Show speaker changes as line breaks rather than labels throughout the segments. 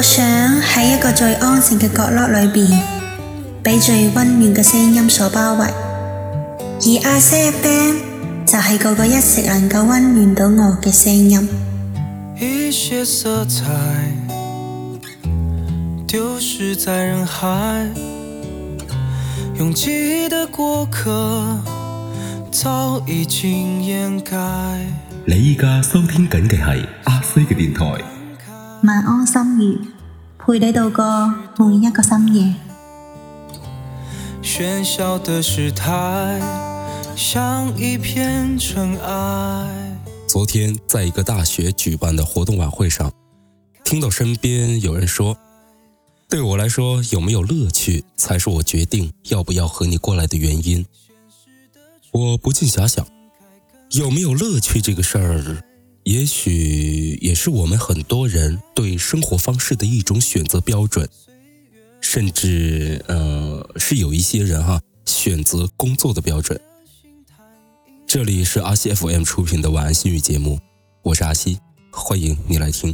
我想喺一个最安静嘅角落里面被最温暖嘅声音所包围而阿 s 嘅 b a n 就系个个一直能够温暖到我嘅声音
一些色彩丢失在人海拥挤的过客早已经掩盖
你而家收听紧嘅系阿西嘅电台
晚安心语，陪你度过每一个深夜。
喧嚣的态像一片尘埃。
昨天，在一个大学举办的活动晚会上，听到身边有人说：“对我来说，有没有乐趣，才是我决定要不要和你过来的原因。”我不禁遐想，有没有乐趣这个事儿？也许也是我们很多人对生活方式的一种选择标准，甚至呃是有一些人哈选择工作的标准。这里是阿西 FM 出品的《晚安心语》节目，我是阿西，欢迎你来听。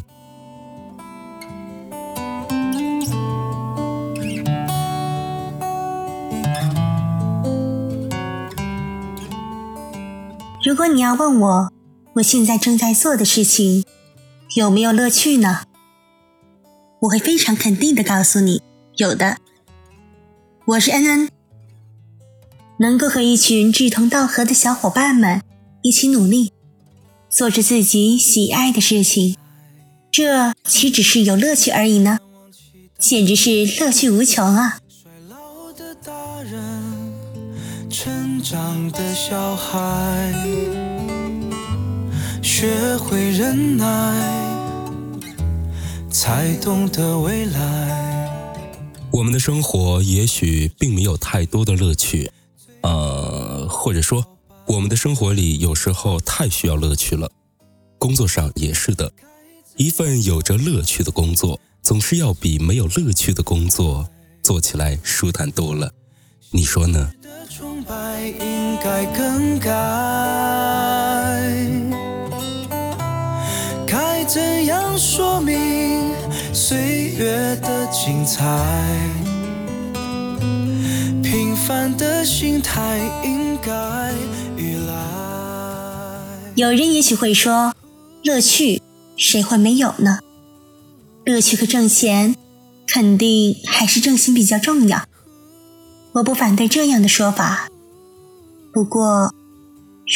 如果你要问我。我现在正在做的事情有没有乐趣呢？我会非常肯定的告诉你，有的。我是恩恩，能够和一群志同道合的小伙伴们一起努力，做着自己喜爱的事情，这岂止是有乐趣而已呢？简直是乐趣无穷啊！
的成长小孩。学会忍耐，才懂得未来。
我们的生活也许并没有太多的乐趣，呃，或者说，我们的生活里有时候太需要乐趣了。工作上也是的，一份有着乐趣的工作总是要比没有乐趣的工作做起来舒坦多了，你说呢？
精彩。平凡的心态应该
有人也许会说：“乐趣谁会没有呢？乐趣和挣钱，肯定还是挣钱比较重要。”我不反对这样的说法。不过，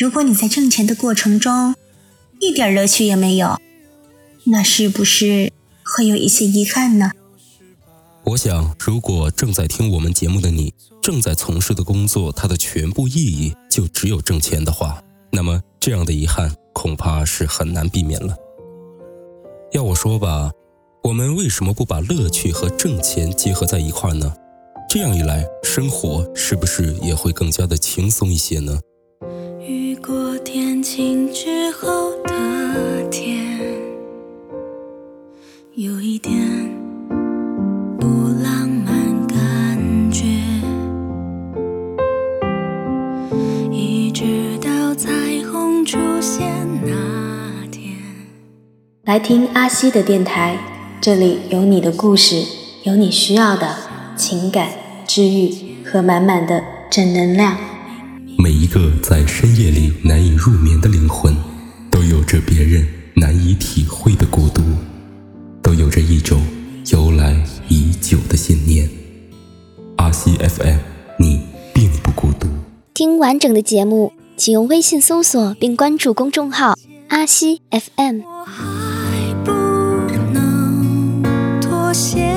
如果你在挣钱的过程中一点乐趣也没有，那是不是会有一些遗憾呢？
我想，如果正在听我们节目的你，正在从事的工作，它的全部意义就只有挣钱的话，那么这样的遗憾恐怕是很难避免了。要我说吧，我们为什么不把乐趣和挣钱结合在一块呢？这样一来，生活是不是也会更加的轻松一些呢？
雨过天晴之后的天，有一点。
来听阿西的电台，这里有你的故事，有你需要的情感治愈和满满的正能量。
每一个在深夜里难以入眠的灵魂，都有着别人难以体会的孤独，都有着一种。有的信念。阿西 FM，你并不孤独。
听完整的节目，请用微信搜索并关注公众号“阿西 FM”。
我还不能妥协。